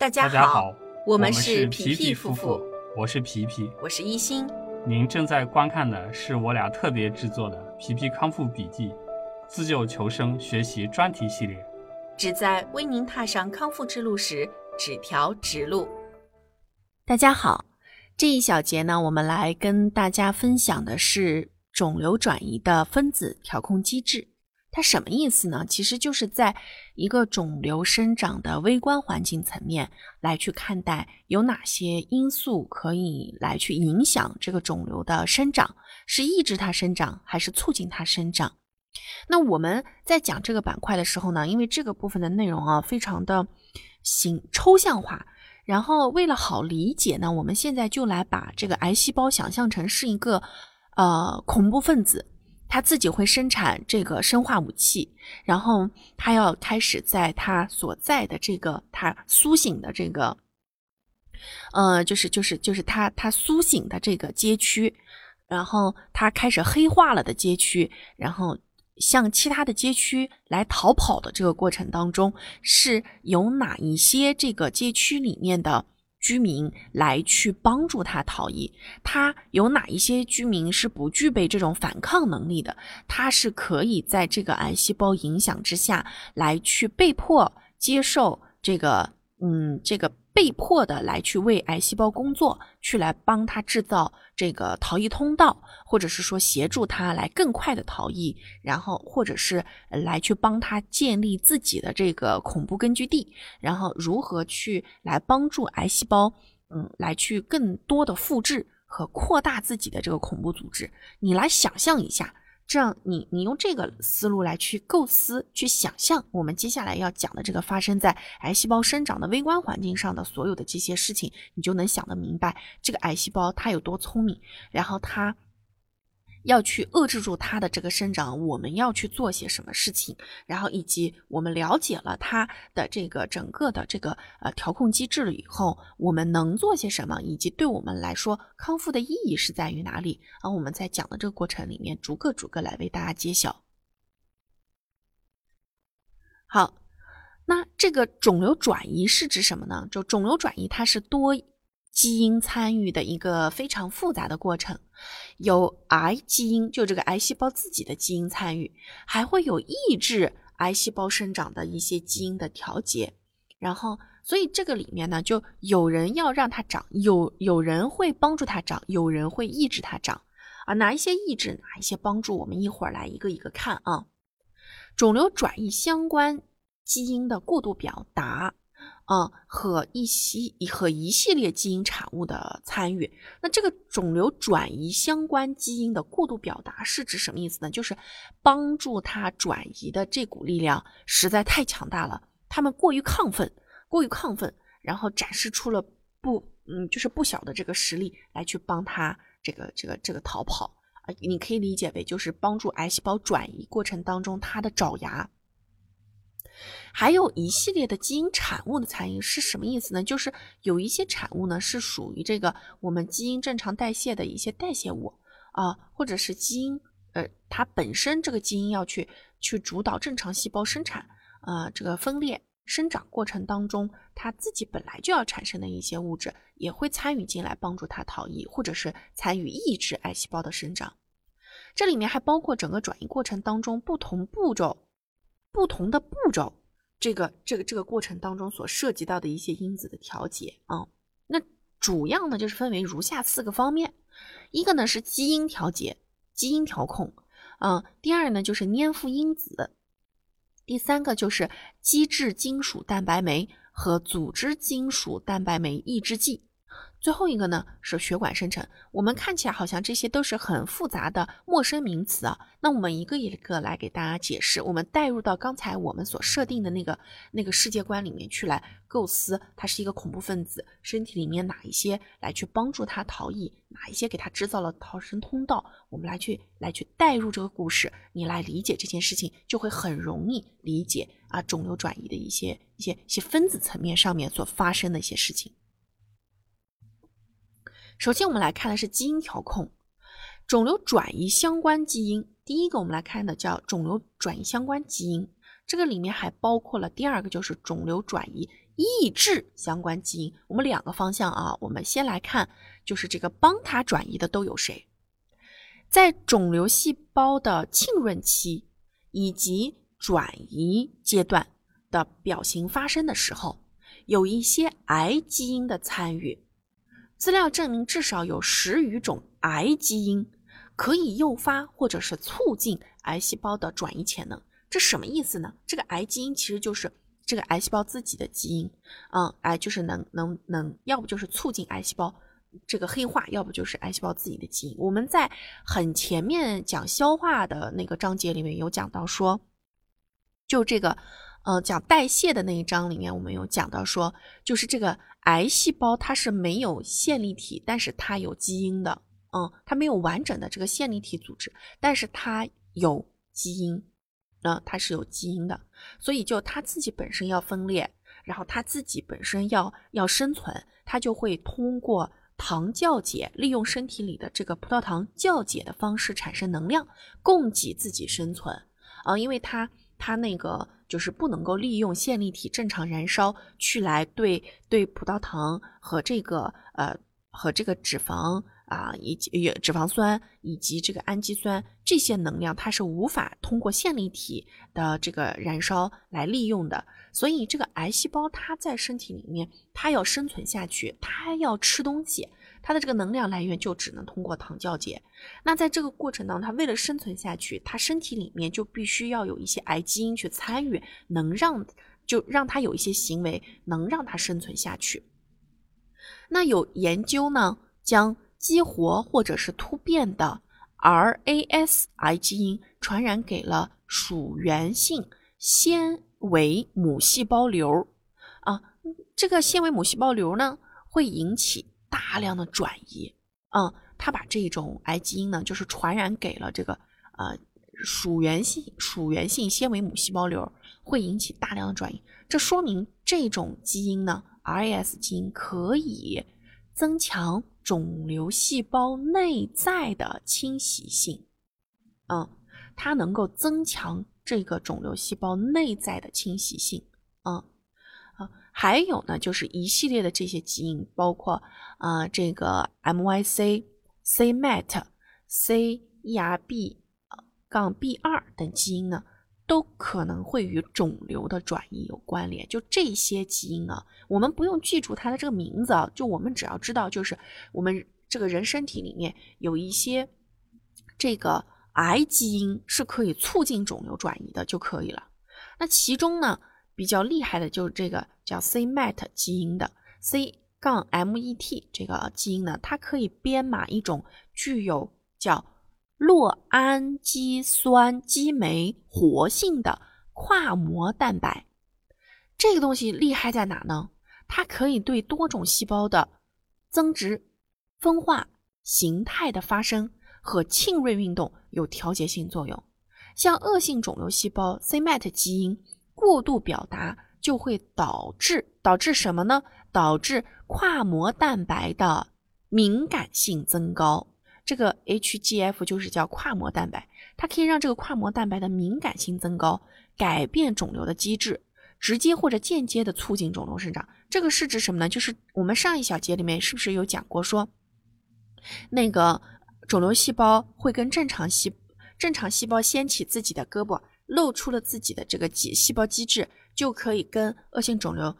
大家大家好，我们是是皮皮皮夫妇，我是皮皮。我是一心。您正在观看的是我俩特别制作的《皮皮康复笔记》自救求生学习专题系列。旨在为您踏上康复之路时指条直路。大家好，这一小节呢，我们来跟大家分享的是肿瘤转移的分子调控机制。它什么意思呢？其实就是在一个肿瘤生长的微观环境层面来去看待有哪些因素可以来去影响这个肿瘤的生长，是抑制它生长还是促进它生长？那我们在讲这个板块的时候呢，因为这个部分的内容啊非常的形抽象化，然后为了好理解呢，我们现在就来把这个癌细胞想象成是一个呃恐怖分子。他自己会生产这个生化武器，然后他要开始在他所在的这个他苏醒的这个，呃，就是就是就是他他苏醒的这个街区，然后他开始黑化了的街区，然后向其他的街区来逃跑的这个过程当中，是有哪一些这个街区里面的？居民来去帮助他逃逸，他有哪一些居民是不具备这种反抗能力的？他是可以在这个癌细胞影响之下来去被迫接受这个，嗯，这个。被迫的来去为癌细胞工作，去来帮他制造这个逃逸通道，或者是说协助他来更快的逃逸，然后或者是来去帮他建立自己的这个恐怖根据地，然后如何去来帮助癌细胞，嗯，来去更多的复制和扩大自己的这个恐怖组织，你来想象一下。这样，你你用这个思路来去构思、去想象我们接下来要讲的这个发生在癌细胞生长的微观环境上的所有的这些事情，你就能想得明白，这个癌细胞它有多聪明，然后它。要去遏制住它的这个生长，我们要去做些什么事情？然后以及我们了解了它的这个整个的这个呃调控机制了以后，我们能做些什么？以及对我们来说康复的意义是在于哪里？啊，我们在讲的这个过程里面，逐个逐个来为大家揭晓。好，那这个肿瘤转移是指什么呢？就肿瘤转移，它是多。基因参与的一个非常复杂的过程，有癌基因，就这个癌细胞自己的基因参与，还会有抑制癌细胞生长的一些基因的调节，然后，所以这个里面呢，就有人要让它长，有有人会帮助它长，有人会抑制它长，啊，哪一些抑制，哪一些帮助，我们一会儿来一个一个看啊。肿瘤转移相关基因的过度表达。啊，和一些和一系列基因产物的参与，那这个肿瘤转移相关基因的过度表达是指什么意思呢？就是帮助它转移的这股力量实在太强大了，他们过于亢奋，过于亢奋，然后展示出了不，嗯，就是不小的这个实力来去帮他这个这个这个逃跑啊，你可以理解为就是帮助癌细胞转移过程当中它的爪牙。还有一系列的基因产物的参与是什么意思呢？就是有一些产物呢是属于这个我们基因正常代谢的一些代谢物啊，或者是基因呃它本身这个基因要去去主导正常细胞生产啊这个分裂生长过程当中，它自己本来就要产生的一些物质也会参与进来帮助它逃逸，或者是参与抑制癌细胞的生长。这里面还包括整个转移过程当中不同步骤。不同的步骤，这个这个这个过程当中所涉及到的一些因子的调节啊，那主要呢就是分为如下四个方面，一个呢是基因调节、基因调控啊，第二呢就是粘附因子，第三个就是基质金属蛋白酶和组织金属蛋白酶抑制剂。最后一个呢是血管生成，我们看起来好像这些都是很复杂的陌生名词啊。那我们一个一个来给大家解释，我们带入到刚才我们所设定的那个那个世界观里面去来构思，他是一个恐怖分子，身体里面哪一些来去帮助他逃逸，哪一些给他制造了逃生通道，我们来去来去带入这个故事，你来理解这件事情，就会很容易理解啊肿瘤转移的一些一些一些分子层面上面所发生的一些事情。首先，我们来看的是基因调控，肿瘤转移相关基因。第一个，我们来看的叫肿瘤转移相关基因，这个里面还包括了第二个，就是肿瘤转移抑制相关基因。我们两个方向啊，我们先来看，就是这个帮它转移的都有谁？在肿瘤细胞的浸润期以及转移阶段的表型发生的时候，有一些癌基因的参与。资料证明，至少有十余种癌基因可以诱发或者是促进癌细胞的转移潜能。这什么意思呢？这个癌基因其实就是这个癌细胞自己的基因，嗯，癌就是能能能，要不就是促进癌细胞这个黑化，要不就是癌细胞自己的基因。我们在很前面讲消化的那个章节里面有讲到说，就这个。呃，讲代谢的那一章里面，我们有讲到说，就是这个癌细胞它是没有线粒体，但是它有基因的，嗯，它没有完整的这个线粒体组织，但是它有基因，那它是有基因的，所以就它自己本身要分裂，然后它自己本身要要生存，它就会通过糖酵解，利用身体里的这个葡萄糖酵解的方式产生能量，供给自己生存，啊，因为它它那个。就是不能够利用线粒体正常燃烧去来对对葡萄糖和这个呃和这个脂肪啊以及脂肪酸以及这个氨基酸这些能量，它是无法通过线粒体的这个燃烧来利用的。所以这个癌细胞它在身体里面，它要生存下去，它要吃东西。它的这个能量来源就只能通过糖酵解。那在这个过程当中，它为了生存下去，它身体里面就必须要有一些癌基因去参与，能让就让它有一些行为能让它生存下去。那有研究呢，将激活或者是突变的 RAS 癌基因传染给了属源性纤维母细胞瘤啊，这个纤维母细胞瘤呢会引起。大量的转移，嗯，他把这种癌基因呢，就是传染给了这个呃属源性属源性纤维母细胞瘤，会引起大量的转移。这说明这种基因呢，RAS 基因可以增强肿瘤细胞内在的侵袭性，嗯，它能够增强这个肿瘤细胞内在的侵袭性，还有呢，就是一系列的这些基因，包括啊这个 MYC、cMET、cERB 杠 B 二等基因呢，都可能会与肿瘤的转移有关联。就这些基因啊，我们不用记住它的这个名字啊，就我们只要知道，就是我们这个人身体里面有一些这个癌基因是可以促进肿瘤转移的就可以了。那其中呢？比较厉害的就是这个叫 cMET 基因的 C 杠 MET 这个基因呢，它可以编码一种具有叫酪氨基酸激酶活性的跨膜蛋白。这个东西厉害在哪呢？它可以对多种细胞的增殖、分化、形态的发生和浸润运动有调节性作用。像恶性肿瘤细胞 cMET 基因。过度表达就会导致导致什么呢？导致跨膜蛋白的敏感性增高。这个 HGF 就是叫跨膜蛋白，它可以让这个跨膜蛋白的敏感性增高，改变肿瘤的机制，直接或者间接的促进肿瘤生长。这个是指什么呢？就是我们上一小节里面是不是有讲过说，那个肿瘤细胞会跟正常细正常细胞掀起自己的胳膊。露出了自己的这个基细胞机制，就可以跟恶性肿瘤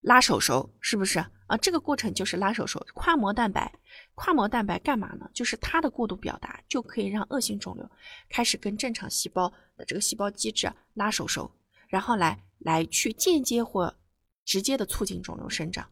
拉手手，是不是啊？这个过程就是拉手手。跨膜蛋白，跨膜蛋白干嘛呢？就是它的过度表达，就可以让恶性肿瘤开始跟正常细胞的这个细胞机制拉手手，然后来来去间接或直接的促进肿瘤生长，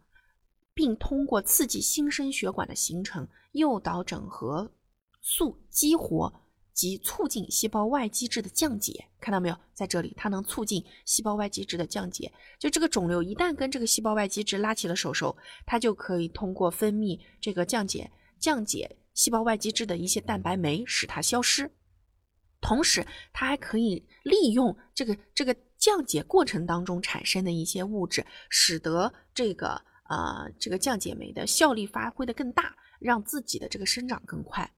并通过刺激新生血管的形成，诱导整合素激活。及促进细胞外基质的降解，看到没有？在这里，它能促进细胞外基质的降解。就这个肿瘤一旦跟这个细胞外基质拉起了手手，它就可以通过分泌这个降解、降解细胞外基质的一些蛋白酶，使它消失。同时，它还可以利用这个这个降解过程当中产生的一些物质，使得这个呃这个降解酶的效力发挥的更大，让自己的这个生长更快。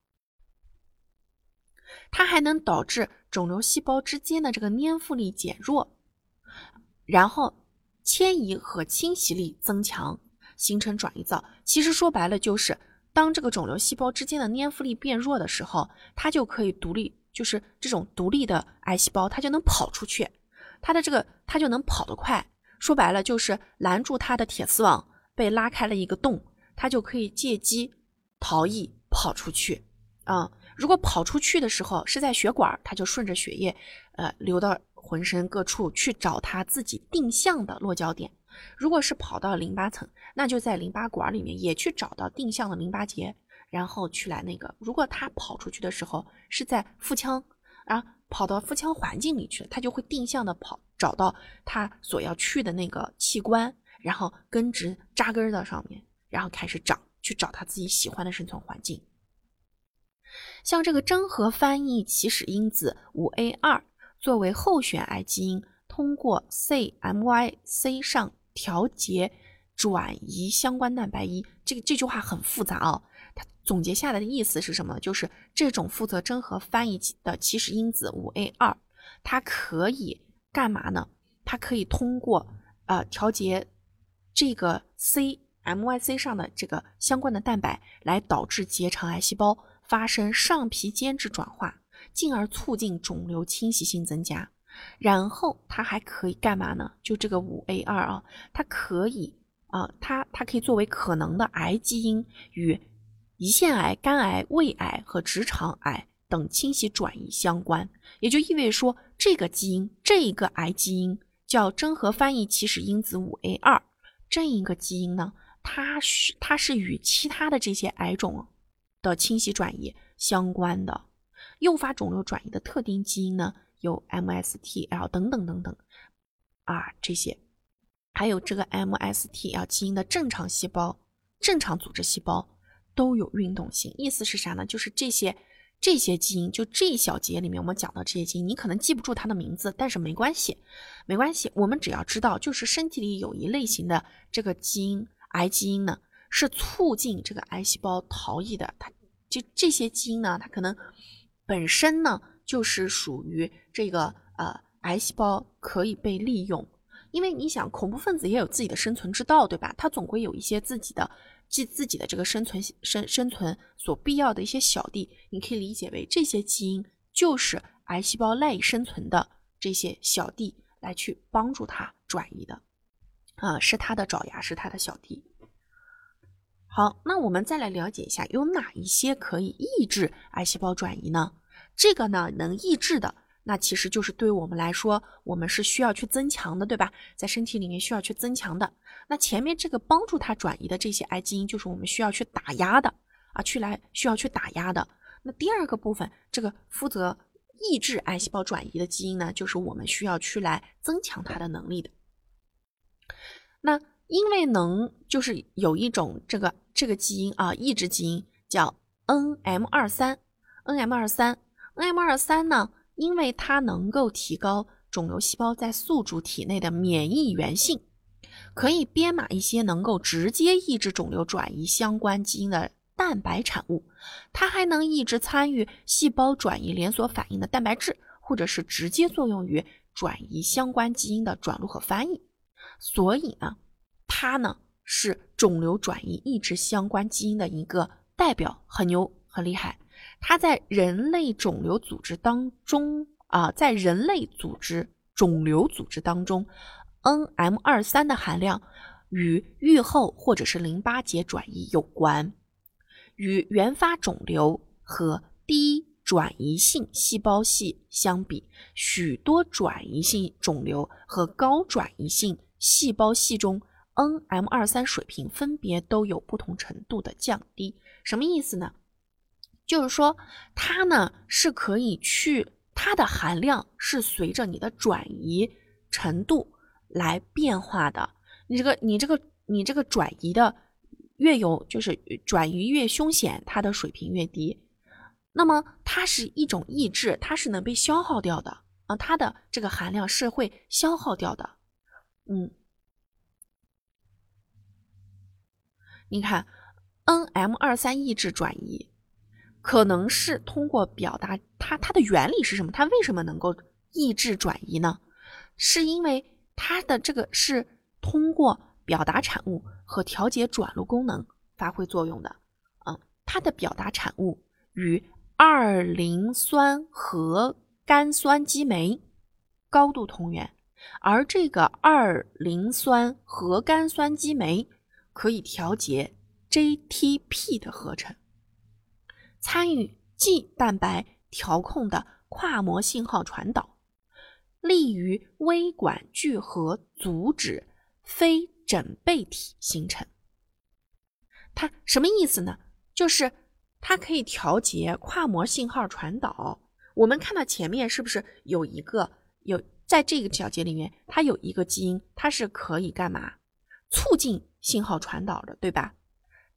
它还能导致肿瘤细胞之间的这个粘附力减弱，然后迁移和侵袭力增强，形成转移灶。其实说白了就是，当这个肿瘤细胞之间的粘附力变弱的时候，它就可以独立，就是这种独立的癌细胞，它就能跑出去，它的这个它就能跑得快。说白了就是拦住它的铁丝网被拉开了一个洞，它就可以借机逃逸跑出去。啊，如果跑出去的时候是在血管，它就顺着血液，呃，流到浑身各处去找它自己定向的落脚点。如果是跑到淋巴层，那就在淋巴管里面也去找到定向的淋巴结，然后去来那个。如果它跑出去的时候是在腹腔，啊，跑到腹腔环境里去了，它就会定向的跑找到它所要去的那个器官，然后根植扎根到上面，然后开始长，去找它自己喜欢的生存环境。像这个真核翻译起始因子五 A 二作为候选癌基因，通过 CMYC 上调节转移相关蛋白一。这个这句话很复杂啊，它总结下来的意思是什么呢？就是这种负责真核翻译的起始因子五 A 二，它可以干嘛呢？它可以通过呃调节这个 CMYC 上的这个相关的蛋白，来导致结肠癌细胞。发生上皮间质转化，进而促进肿瘤侵袭性增加。然后它还可以干嘛呢？就这个五 A 二啊，它可以啊，它它可以作为可能的癌基因与胰腺癌、肝癌、胃癌和直肠癌等侵袭转移相关。也就意味着说，这个基因这一个癌基因叫真核翻译起始因子五 A 二，这一个基因呢，它是它是与其他的这些癌种。的侵袭转移相关的诱发肿瘤转移的特定基因呢，有 MSTL 等等等等啊，这些还有这个 MSTL 基因的正常细胞、正常组织细胞都有运动性。意思是啥呢？就是这些这些基因，就这一小节里面我们讲的这些基因，你可能记不住它的名字，但是没关系，没关系，我们只要知道，就是身体里有一类型的这个基因，癌基因呢。是促进这个癌细胞逃逸的，它就这些基因呢，它可能本身呢就是属于这个呃癌细胞可以被利用，因为你想恐怖分子也有自己的生存之道，对吧？它总归有一些自己的即自己的这个生存生生存所必要的一些小弟，你可以理解为这些基因就是癌细胞赖以生存的这些小弟来去帮助它转移的，啊，是它的爪牙，是它的小弟。好，那我们再来了解一下，有哪一些可以抑制癌细胞转移呢？这个呢，能抑制的，那其实就是对我们来说，我们是需要去增强的，对吧？在身体里面需要去增强的。那前面这个帮助它转移的这些癌基因，就是我们需要去打压的啊，去来需要去打压的。那第二个部分，这个负责抑制癌细胞转移的基因呢，就是我们需要去来增强它的能力的。那因为能就是有一种这个。这个基因啊，抑制基因叫 NM 二三，NM 二三，NM 二三呢，因为它能够提高肿瘤细胞在宿主体内的免疫原性，可以编码一些能够直接抑制肿瘤转移相关基因的蛋白产物。它还能抑制参与细胞转移连锁反应的蛋白质，或者是直接作用于转移相关基因的转录和翻译。所以呢，它呢。是肿瘤转移抑制相关基因的一个代表，很牛，很厉害。它在人类肿瘤组织当中啊，在人类组织肿瘤组织当中，NM 二三的含量与预后或者是淋巴结转移有关。与原发肿瘤和低转移性细胞系相比，许多转移性肿瘤和高转移性细胞系中。NM 二三水平分别都有不同程度的降低，什么意思呢？就是说它呢是可以去，它的含量是随着你的转移程度来变化的。你这个你这个你这个转移的越有，就是转移越凶险，它的水平越低。那么它是一种抑制，它是能被消耗掉的啊，它的这个含量是会消耗掉的，嗯。你看，NM 二三抑制转移，可能是通过表达它它的原理是什么？它为什么能够抑制转移呢？是因为它的这个是通过表达产物和调节转录功能发挥作用的。嗯，它的表达产物与二磷酸核苷酸激酶高度同源，而这个二磷酸核苷酸激酶可以调节 JTP 的合成，参与 G 蛋白调控的跨膜信号传导。利于微管聚合，阻止非整倍体形成。它什么意思呢？就是它可以调节跨膜信号传导。我们看到前面是不是有一个有在这个小节里面，它有一个基因，它是可以干嘛？促进信号传导的，对吧？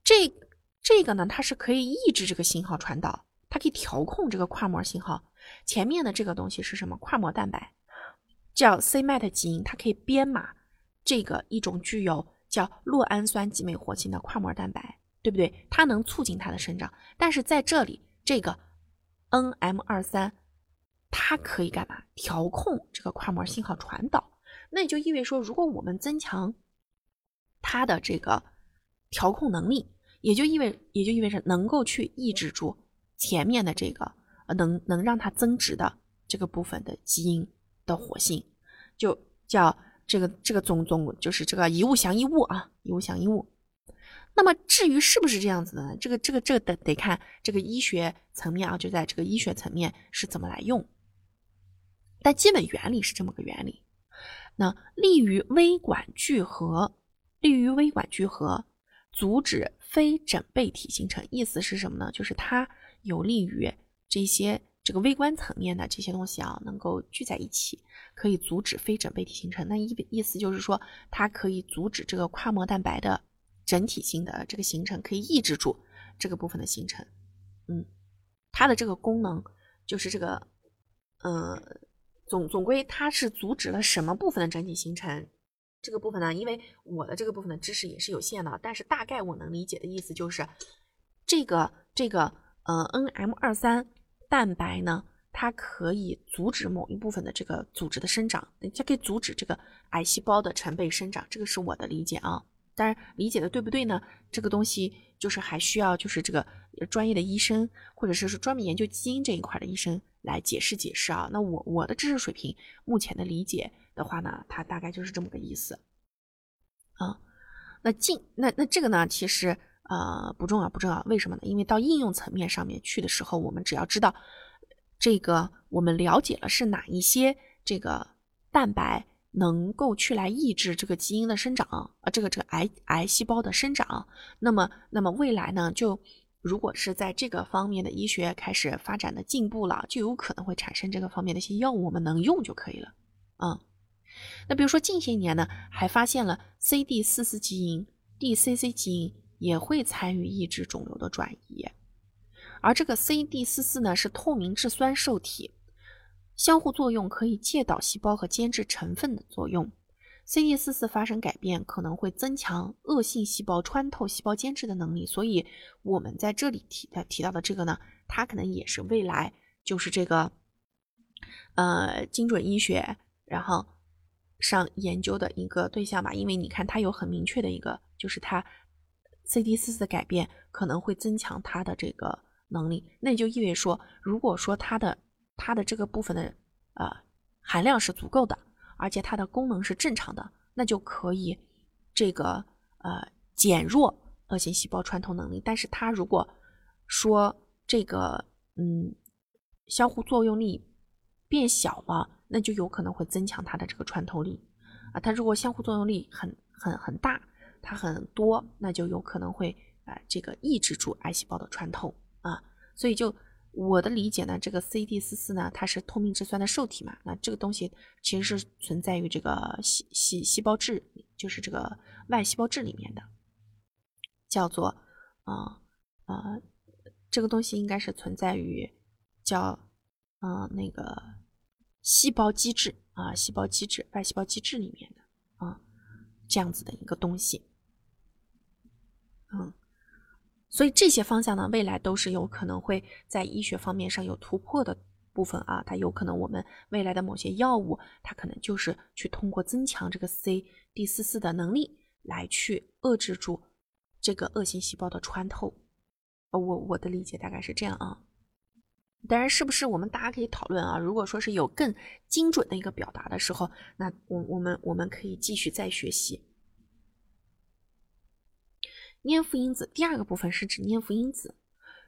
这这个呢，它是可以抑制这个信号传导，它可以调控这个跨膜信号。前面的这个东西是什么？跨膜蛋白。叫 c-met 基因，它可以编码这个一种具有叫酪氨酸激酶活性的跨膜蛋白，对不对？它能促进它的生长。但是在这里，这个 N M 二三它可以干嘛？调控这个跨膜信号传导。那也就意味着说，如果我们增强它的这个调控能力，也就意味也就意味着能够去抑制住前面的这个呃能能让它增殖的这个部分的基因。的活性，就叫这个这个总总就是这个一物降一物啊，一物降一物。那么至于是不是这样子的呢？这个这个这个得得看这个医学层面啊，就在这个医学层面是怎么来用。但基本原理是这么个原理。那利于微管聚合，利于微管聚合，阻止非整倍体形成。意思是什么呢？就是它有利于这些。这个微观层面的这些东西啊，能够聚在一起，可以阻止非整倍体形成。那意意思就是说，它可以阻止这个跨膜蛋白的整体性的这个形成，可以抑制住这个部分的形成。嗯，它的这个功能就是这个，嗯，总总归它是阻止了什么部分的整体形成？这个部分呢，因为我的这个部分的知识也是有限的，但是大概我能理解的意思就是，这个这个呃，NM 二三。蛋白呢，它可以阻止某一部分的这个组织的生长，它可以阻止这个癌细胞的成倍生长，这个是我的理解啊。当然，理解的对不对呢？这个东西就是还需要就是这个专业的医生，或者是说专门研究基因这一块的医生来解释解释啊。那我我的知识水平，目前的理解的话呢，它大概就是这么个意思啊。那进那那这个呢，其实。呃，不重要，不重要。为什么呢？因为到应用层面上面去的时候，我们只要知道这个，我们了解了是哪一些这个蛋白能够去来抑制这个基因的生长啊，这个这个癌癌细胞的生长。那么，那么未来呢，就如果是在这个方面的医学开始发展的进步了，就有可能会产生这个方面的一些药物，我们能用就可以了。嗯，那比如说近些年呢，还发现了 CD44 基因、DCC 基因。也会参与抑制肿瘤的转移，而这个 CD 四四呢是透明质酸受体，相互作用可以介导细胞和间质成分的作用。CD 四四发生改变可能会增强恶性细胞穿透细胞间质的能力，所以我们在这里提的提到的这个呢，它可能也是未来就是这个呃精准医学然后上研究的一个对象吧，因为你看它有很明确的一个就是它。CD 四四的改变可能会增强它的这个能力，那也就意味着说，如果说它的它的这个部分的呃含量是足够的，而且它的功能是正常的，那就可以这个呃减弱恶性细胞穿透能力。但是它如果说这个嗯相互作用力变小了，那就有可能会增强它的这个穿透力啊。它如果相互作用力很很很大。它很多，那就有可能会啊，这个抑制住癌细胞的穿透啊。所以就我的理解呢，这个 CD 四四呢，它是透明质酸的受体嘛，那这个东西其实是存在于这个细细细胞质，就是这个外细胞质里面的，叫做啊呃，这个东西应该是存在于叫嗯那个细胞机制啊，细胞机制外细胞机制里面的啊这样子的一个东西。嗯，所以这些方向呢，未来都是有可能会在医学方面上有突破的部分啊。它有可能我们未来的某些药物，它可能就是去通过增强这个 C 第四四的能力来去遏制住这个恶性细胞的穿透。我我的理解大概是这样啊。当然，是不是我们大家可以讨论啊？如果说是有更精准的一个表达的时候，那我我们我们可以继续再学习。粘附因子第二个部分是指粘附因子，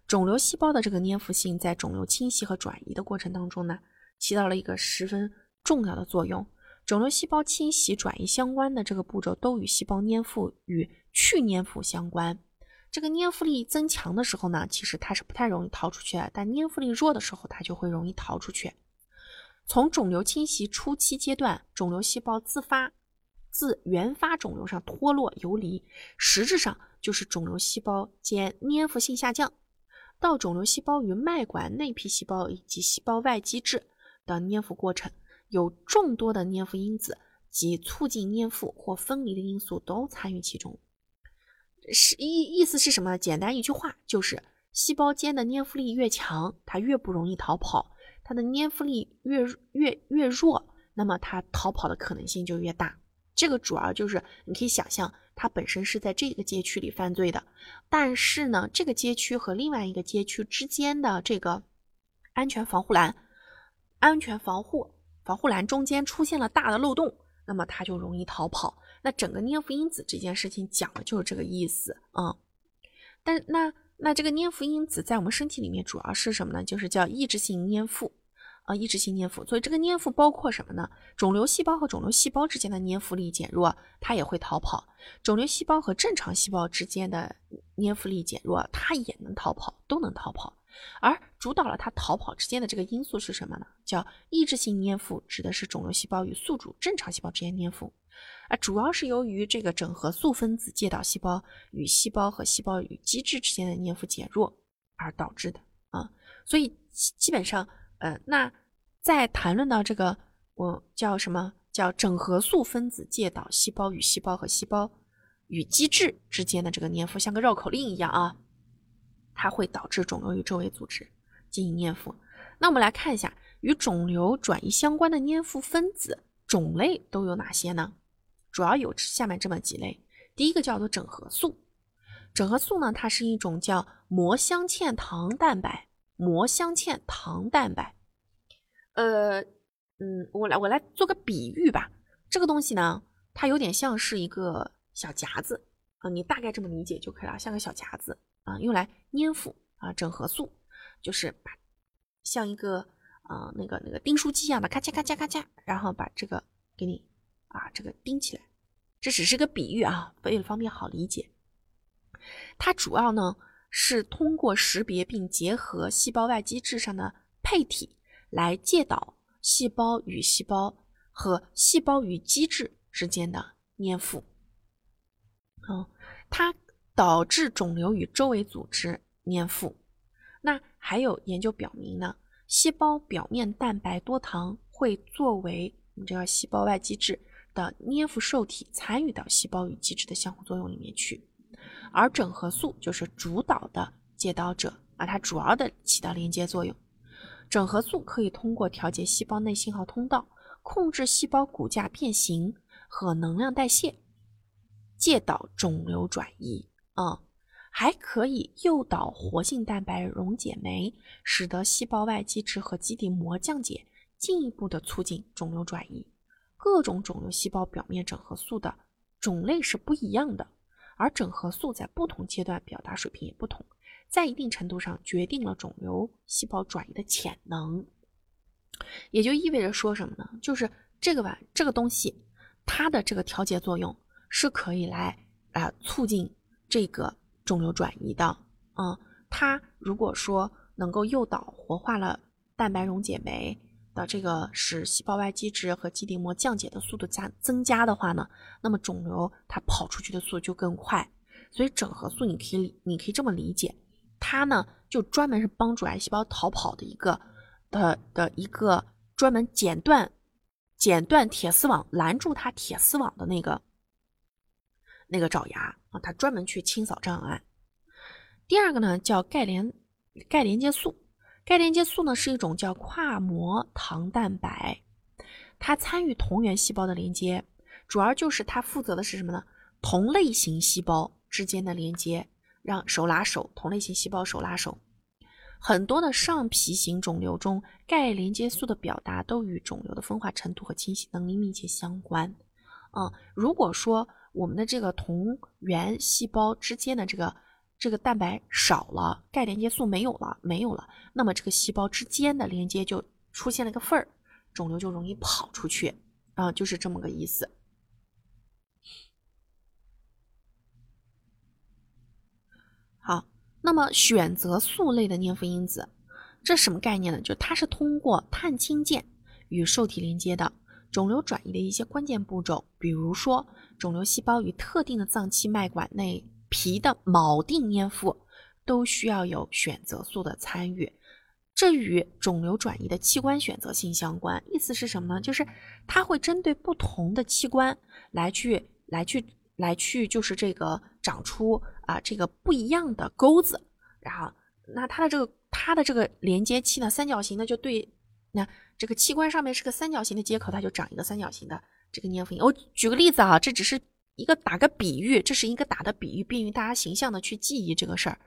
肿瘤细胞的这个粘附性在肿瘤侵袭和转移的过程当中呢，起到了一个十分重要的作用。肿瘤细胞侵袭转移相关的这个步骤都与细胞粘附与去粘附相关。这个粘附力增强的时候呢，其实它是不太容易逃出去；但粘附力弱的时候，它就会容易逃出去。从肿瘤侵袭初期阶段，肿瘤细胞自发自原发肿瘤上脱落游离，实质上就是肿瘤细胞间粘附性下降。到肿瘤细胞与脉管内皮细胞以及细胞外基质的粘附过程，有众多的粘附因子及促进粘附或分离的因素都参与其中。是意意思是什么呢？简单一句话就是，细胞间的粘附力越强，它越不容易逃跑；它的粘附力越越越弱，那么它逃跑的可能性就越大。这个主要就是你可以想象，它本身是在这个街区里犯罪的，但是呢，这个街区和另外一个街区之间的这个安全防护栏、安全防护防护栏中间出现了大的漏洞，那么它就容易逃跑。那整个粘附因子这件事情讲的就是这个意思啊，但那那这个粘附因子在我们身体里面主要是什么呢？就是叫抑制性粘附啊，抑制性粘附。所以这个粘附包括什么呢？肿瘤细胞和肿瘤细胞之间的粘附力减弱，它也会逃跑；肿瘤细胞和正常细胞之间的粘附力减弱，它也能逃跑，都能逃跑。而主导了它逃跑之间的这个因素是什么呢？叫抑制性粘附，指的是肿瘤细胞与宿主正常细胞之间粘附。啊，主要是由于这个整合素分子介导细胞与细胞和细胞与基质之间的粘附减弱而导致的啊，所以基本上，呃，那在谈论到这个，我叫什么叫整合素分子介导细胞与细胞和细胞与基质之间的这个粘附，像个绕口令一样啊，它会导致肿瘤与周围组织进行粘附。那我们来看一下与肿瘤转移相关的粘附分子种类都有哪些呢？主要有下面这么几类，第一个叫做整合素。整合素呢，它是一种叫膜镶嵌糖蛋白，膜镶嵌糖蛋白。呃，嗯，我来我来做个比喻吧。这个东西呢，它有点像是一个小夹子啊，你大概这么理解就可以了，像个小夹子啊，用来粘附啊。整合素就是把像一个啊那个那个订书机一样的咔嚓咔嚓咔嚓，然后把这个给你。啊，这个钉起来，这只是个比喻啊，为了方便好理解。它主要呢是通过识别并结合细胞外基质上的配体来介导细胞与细胞和细胞与基质之间的粘附。嗯，它导致肿瘤与周围组织粘附。那还有研究表明呢，细胞表面蛋白多糖会作为我们这个细胞外基质。的粘附受体参与到细胞与基质的相互作用里面去，而整合素就是主导的介导者，啊，它主要的起到连接作用。整合素可以通过调节细胞内信号通道，控制细胞骨架变形和能量代谢，介导肿瘤转移。啊，还可以诱导活性蛋白溶解酶，使得细胞外基质和基底膜降解，进一步的促进肿瘤转移。各种肿瘤细胞表面整合素的种类是不一样的，而整合素在不同阶段表达水平也不同，在一定程度上决定了肿瘤细胞转移的潜能。也就意味着说什么呢？就是这个吧这个东西，它的这个调节作用是可以来啊促进这个肿瘤转移的。嗯，它如果说能够诱导活化了蛋白溶解酶。的这个使细胞外基质和基底膜降解的速度加增加的话呢，那么肿瘤它跑出去的速度就更快。所以整合素你可以你可以这么理解，它呢就专门是帮助癌细胞逃跑的一个的的一个专门剪断剪断铁丝网拦住它铁丝网的那个那个爪牙啊，它专门去清扫障碍。第二个呢叫钙连钙连接素。钙连接素呢是一种叫跨膜糖蛋白，它参与同源细胞的连接，主要就是它负责的是什么呢？同类型细胞之间的连接，让手拉手，同类型细胞手拉手。很多的上皮型肿瘤中，钙连接素的表达都与肿瘤的分化程度和清洗能力密切相关。嗯，如果说我们的这个同源细胞之间的这个这个蛋白少了，钙连接素没有了，没有了，那么这个细胞之间的连接就出现了个缝儿，肿瘤就容易跑出去。啊，就是这么个意思。好。那么选择素类的粘附因子，这什么概念呢？就它是通过碳氢键与受体连接的肿瘤转移的一些关键步骤，比如说肿瘤细胞与特定的脏器脉管内皮的锚定粘附，都需要有选择素的参与。这与肿瘤转移的器官选择性相关。意思是什么呢？就是它会针对不同的器官来去来去。来去就是这个长出啊这个不一样的钩子，然后那它的这个它的这个连接器呢三角形的就对，那这个器官上面是个三角形的接口，它就长一个三角形的这个粘附。我举个例子啊，这只是一个打个比喻，这是一个打的比喻，便于大家形象的去记忆这个事儿。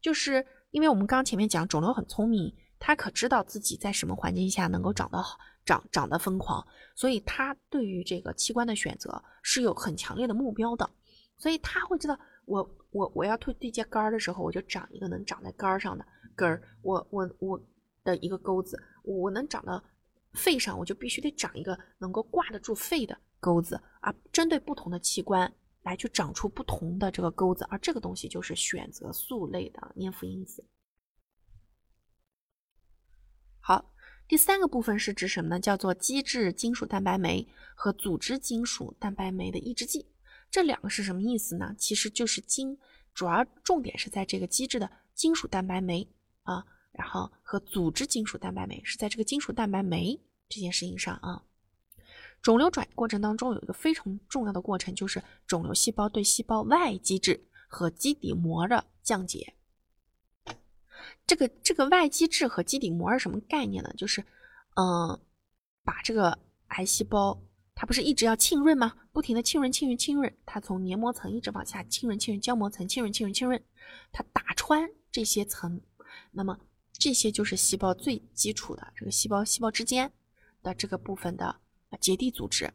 就是因为我们刚前面讲肿瘤很聪明，它可知道自己在什么环境下能够长得好。长长得疯狂，所以他对于这个器官的选择是有很强烈的目标的，所以他会知道，我我我要推对接杆儿的时候，我就长一个能长在杆儿上的根儿，我我我的一个钩子，我能长到肺上，我就必须得长一个能够挂得住肺的钩子啊。针对不同的器官来去长出不同的这个钩子，而这个东西就是选择素类的粘附因子。好。第三个部分是指什么呢？叫做基质金属蛋白酶和组织金属蛋白酶的抑制剂。这两个是什么意思呢？其实就是金，主要重点是在这个基质的金属蛋白酶啊，然后和组织金属蛋白酶是在这个金属蛋白酶这件事情上啊。肿瘤转移过程当中有一个非常重要的过程，就是肿瘤细胞对细胞外基质和基底膜的降解。这个这个外基质和基底膜是什么概念呢？就是，嗯，把这个癌细胞，它不是一直要浸润吗？不停的浸润、浸润、浸润，它从黏膜层一直往下浸润、浸润、胶膜层浸润、浸润、浸润，它打穿这些层，那么这些就是细胞最基础的这个细胞细胞之间的这个部分的结缔组织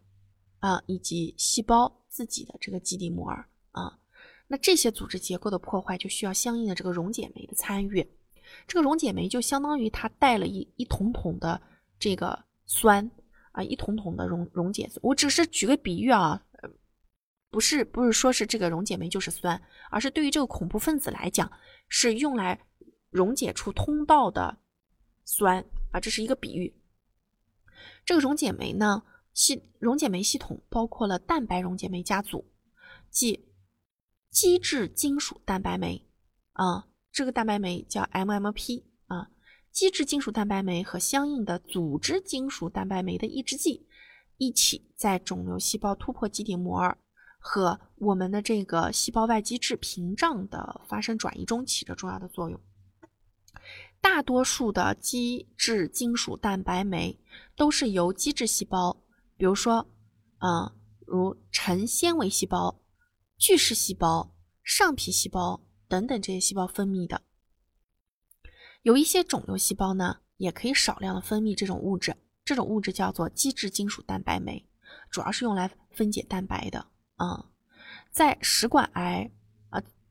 啊，以及细胞自己的这个基底膜啊，那这些组织结构的破坏就需要相应的这个溶解酶的参与。这个溶解酶就相当于它带了一一桶桶的这个酸啊，一桶桶的溶溶解。我只是举个比喻啊，不是不是说是这个溶解酶就是酸，而是对于这个恐怖分子来讲，是用来溶解出通道的酸啊，这是一个比喻。这个溶解酶呢，系溶解酶系统包括了蛋白溶解酶家族，即基质金属蛋白酶啊。这个蛋白酶叫 MMP 啊，基质金属蛋白酶和相应的组织金属蛋白酶的抑制剂，一起在肿瘤细胞突破基底膜和我们的这个细胞外基质屏障的发生转移中起着重要的作用。大多数的基质金属蛋白酶都是由基质细胞，比如说，嗯，如成纤维细胞、巨噬细胞、上皮细胞。等等这些细胞分泌的，有一些肿瘤细胞呢，也可以少量的分泌这种物质，这种物质叫做基质金属蛋白酶，主要是用来分解蛋白的。嗯，在食管癌，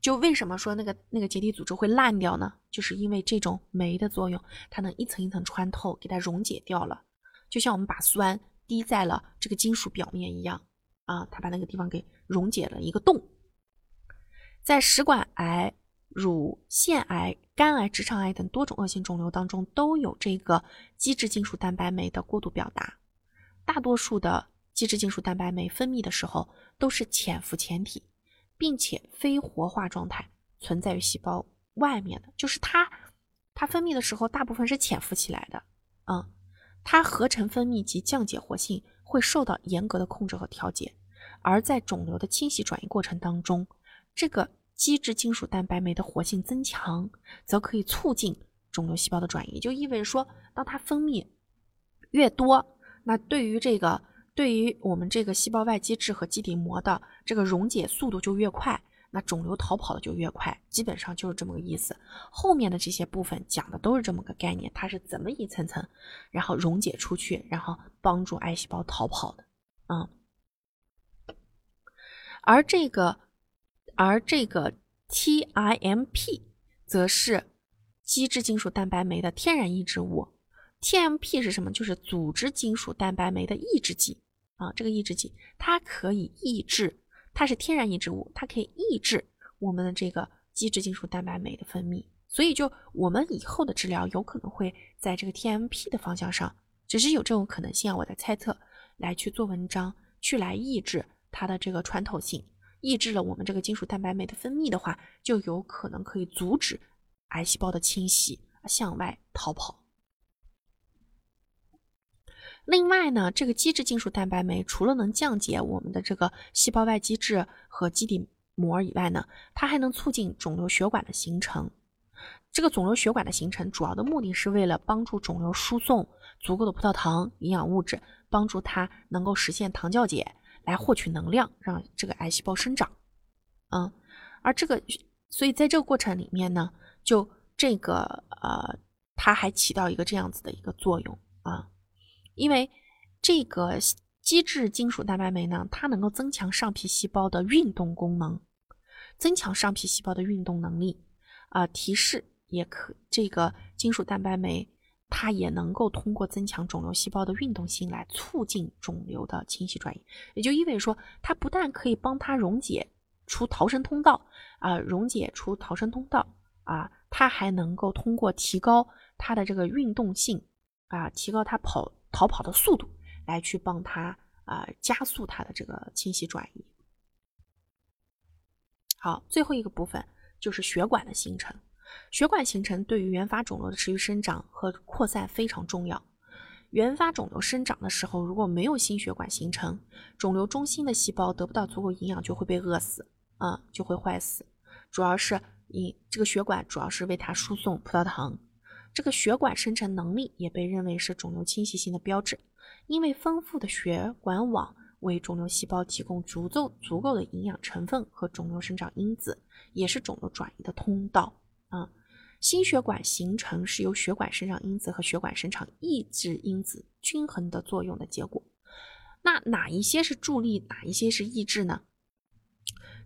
就为什么说那个那个结缔组织会烂掉呢？就是因为这种酶的作用，它能一层一层穿透，给它溶解掉了，就像我们把酸滴在了这个金属表面一样啊，它把那个地方给溶解了一个洞。在食管癌、乳腺癌、肝癌、直肠癌等多种恶性肿瘤当中，都有这个基质金属蛋白酶的过度表达。大多数的基质金属蛋白酶分泌的时候都是潜伏前体，并且非活化状态存在于细胞外面的，就是它，它分泌的时候大部分是潜伏起来的。嗯，它合成分泌及降解活性会受到严格的控制和调节，而在肿瘤的清洗转移过程当中。这个基质金属蛋白酶的活性增强，则可以促进肿瘤细胞的转移。就意味着说，当它分泌越多，那对于这个对于我们这个细胞外基质和基底膜的这个溶解速度就越快，那肿瘤逃跑的就越快，基本上就是这么个意思。后面的这些部分讲的都是这么个概念，它是怎么一层层，然后溶解出去，然后帮助癌细胞逃跑的，嗯。而这个，而这个 TIMP 则是基质金属蛋白酶的天然抑制物。TMP 是什么？就是组织金属蛋白酶的抑制剂啊。这个抑制剂它可以抑制，它是天然抑制物，它可以抑制我们的这个基质金属蛋白酶的分泌。所以，就我们以后的治疗有可能会在这个 TMP 的方向上，只是有这种可能性啊。我在猜测，来去做文章，去来抑制。它的这个穿透性抑制了我们这个金属蛋白酶的分泌的话，就有可能可以阻止癌细胞的侵袭向外逃跑。另外呢，这个基质金属蛋白酶除了能降解我们的这个细胞外基质和基底膜以外呢，它还能促进肿瘤血管的形成。这个肿瘤血管的形成主要的目的是为了帮助肿瘤输送足够的葡萄糖营养物质，帮助它能够实现糖酵解。来获取能量，让这个癌细胞生长，嗯，而这个，所以在这个过程里面呢，就这个呃，它还起到一个这样子的一个作用啊，因为这个基质金属蛋白酶呢，它能够增强上皮细胞的运动功能，增强上皮细胞的运动能力啊，提示也可这个金属蛋白酶。它也能够通过增强肿瘤细胞的运动性来促进肿瘤的清晰转移，也就意味着说，它不但可以帮它溶解出逃生通道啊，溶解出逃生通道啊，它还能够通过提高它的这个运动性啊，提高它跑逃跑的速度，来去帮他啊加速他的这个清晰转移。好，最后一个部分就是血管的形成。血管形成对于原发肿瘤的持续生长和扩散非常重要。原发肿瘤生长的时候，如果没有新血管形成，肿瘤中心的细胞得不到足够营养，就会被饿死，啊，就会坏死。主要是你这个血管主要是为它输送葡萄糖，这个血管生成能力也被认为是肿瘤侵袭性的标志，因为丰富的血管网为肿瘤细胞提供足够足够的营养成分和肿瘤生长因子，也是肿瘤转移的通道。啊，心血管形成是由血管生长因子和血管生长抑制因子均衡的作用的结果。那哪一些是助力，哪一些是抑制呢？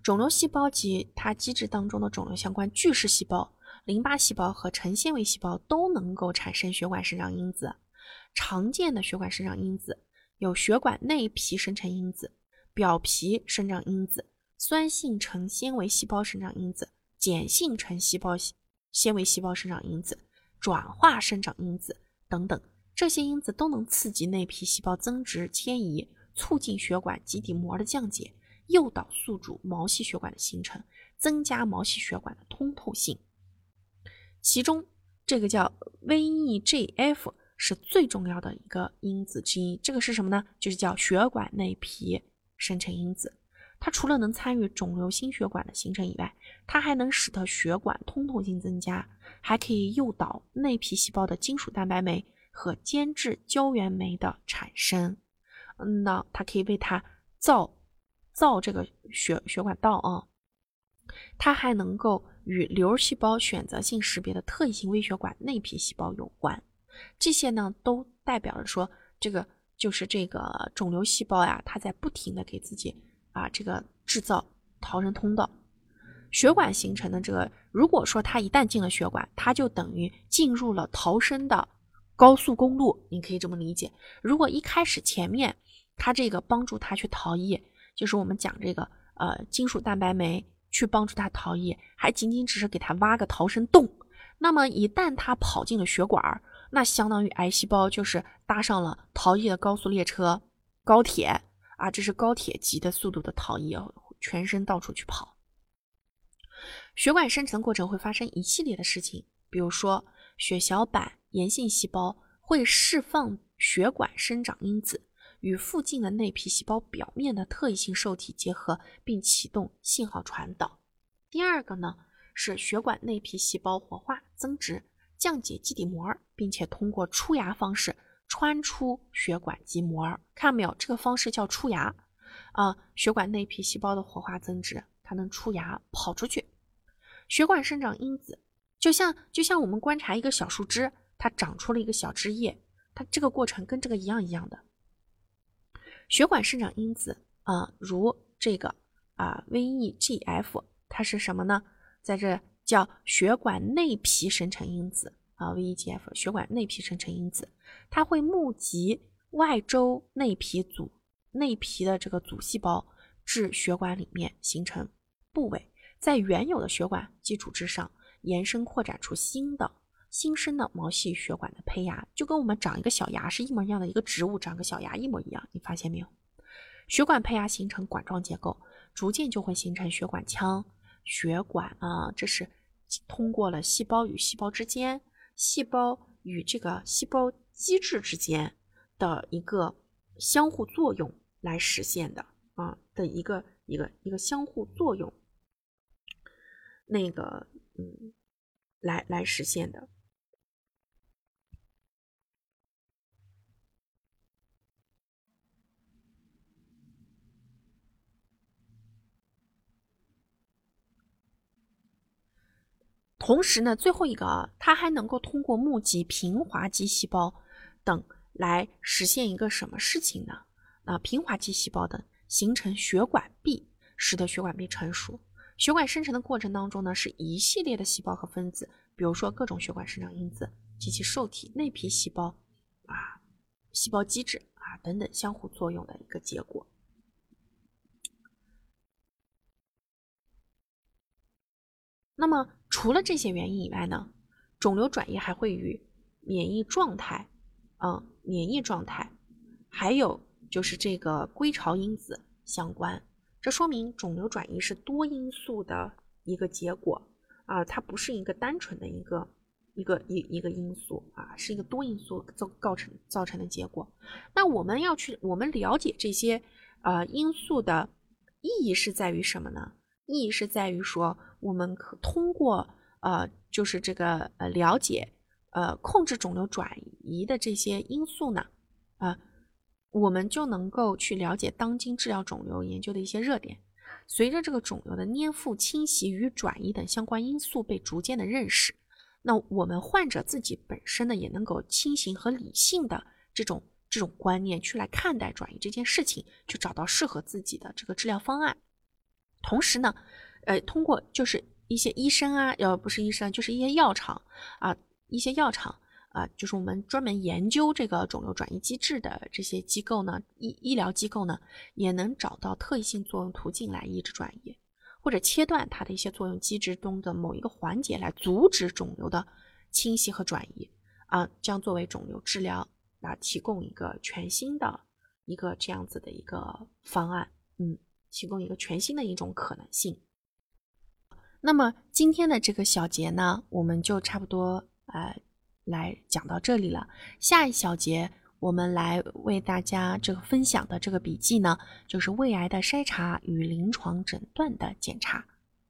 肿瘤细胞及它机制当中的肿瘤相关巨噬细胞、淋巴细胞和成纤维细胞都能够产生血管生长因子。常见的血管生长因子有血管内皮生成因子、表皮生长因子、酸性成纤维细胞生长因子。碱性成细胞纤维细胞生长因子、转化生长因子等等，这些因子都能刺激内皮细胞增殖迁移，促进血管基底膜的降解，诱导宿主毛细血管的形成，增加毛细血管的通透性。其中，这个叫 VEGF 是最重要的一个因子之一。这个是什么呢？就是叫血管内皮生成因子。它除了能参与肿瘤心血管的形成以外，它还能使得血管通透性增加，还可以诱导内皮细胞的金属蛋白酶和间质胶原酶的产生。嗯，那它可以为它造造这个血血管道啊。它还能够与瘤细胞选择性识别的特异性微血管内皮细胞有关。这些呢，都代表着说，这个就是这个肿瘤细胞呀，它在不停的给自己。啊，这个制造逃生通道，血管形成的这个，如果说它一旦进了血管，它就等于进入了逃生的高速公路，你可以这么理解。如果一开始前面它这个帮助它去逃逸，就是我们讲这个呃金属蛋白酶去帮助它逃逸，还仅仅只是给它挖个逃生洞，那么一旦它跑进了血管，那相当于癌细胞就是搭上了逃逸的高速列车、高铁。啊，这是高铁级的速度的逃逸，全身到处去跑。血管生成过程会发生一系列的事情，比如说血小板炎性细胞会释放血管生长因子，与附近的内皮细胞表面的特异性受体结合，并启动信号传导。第二个呢是血管内皮细胞活化增殖，降解基底膜，并且通过出芽方式。穿出血管及膜。看到没有？这个方式叫出芽啊。血管内皮细胞的活化增殖，它能出芽跑出去。血管生长因子就像就像我们观察一个小树枝，它长出了一个小枝叶，它这个过程跟这个一样一样的。血管生长因子啊，如这个啊 VEGF，它是什么呢？在这叫血管内皮生成因子啊，VEGF 血管内皮生成因子，它会募集外周内皮组内皮的这个组细胞至血管里面形成部位，在原有的血管基础之上延伸扩展出新的新生的毛细血管的胚芽，就跟我们长一个小牙是一模一样的，一个植物长个小牙一模一样，你发现没有？血管胚芽形成管状结构，逐渐就会形成血管腔。血管啊，这是通过了细胞与细胞之间、细胞与这个细胞基质之间的一个相互作用来实现的啊的一个一个一个相互作用，那个嗯，来来实现的。同时呢，最后一个啊，它还能够通过募集平滑肌细胞等来实现一个什么事情呢？啊，平滑肌细胞等形成血管壁，使得血管壁成熟。血管生成的过程当中呢，是一系列的细胞和分子，比如说各种血管生长因子及其受体、内皮细胞啊、细胞基质啊等等相互作用的一个结果。那么，除了这些原因以外呢，肿瘤转移还会与免疫状态，嗯，免疫状态，还有就是这个归巢因子相关。这说明肿瘤转移是多因素的一个结果啊，它不是一个单纯的一个一个一一个因素啊，是一个多因素造造成造成的结果。那我们要去，我们了解这些呃因素的意义是在于什么呢？意义是在于说，我们可通过呃，就是这个呃了解呃控制肿瘤转移的这些因素呢，啊，我们就能够去了解当今治疗肿瘤研究的一些热点。随着这个肿瘤的粘附、侵袭与转移等相关因素被逐渐的认识，那我们患者自己本身呢，也能够清醒和理性的这种这种观念去来看待转移这件事情，去找到适合自己的这个治疗方案。同时呢，呃，通过就是一些医生啊，呃，不是医生，就是一些药厂啊，一些药厂啊，就是我们专门研究这个肿瘤转移机制的这些机构呢，医医疗机构呢，也能找到特异性作用途径来抑制转移，或者切断它的一些作用机制中的某一个环节，来阻止肿瘤的侵袭和转移啊，将作为肿瘤治疗啊提供一个全新的一个这样子的一个方案，嗯。提供一个全新的一种可能性。那么今天的这个小节呢，我们就差不多呃来讲到这里了。下一小节我们来为大家这个分享的这个笔记呢，就是胃癌的筛查与临床诊断的检查。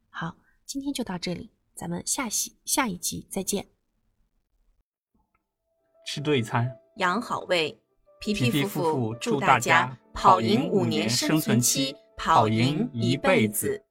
好，今天就到这里，咱们下期下一集再见。吃对餐，养好胃，皮皮夫妇祝大家跑赢五年生存期。跑赢一辈子。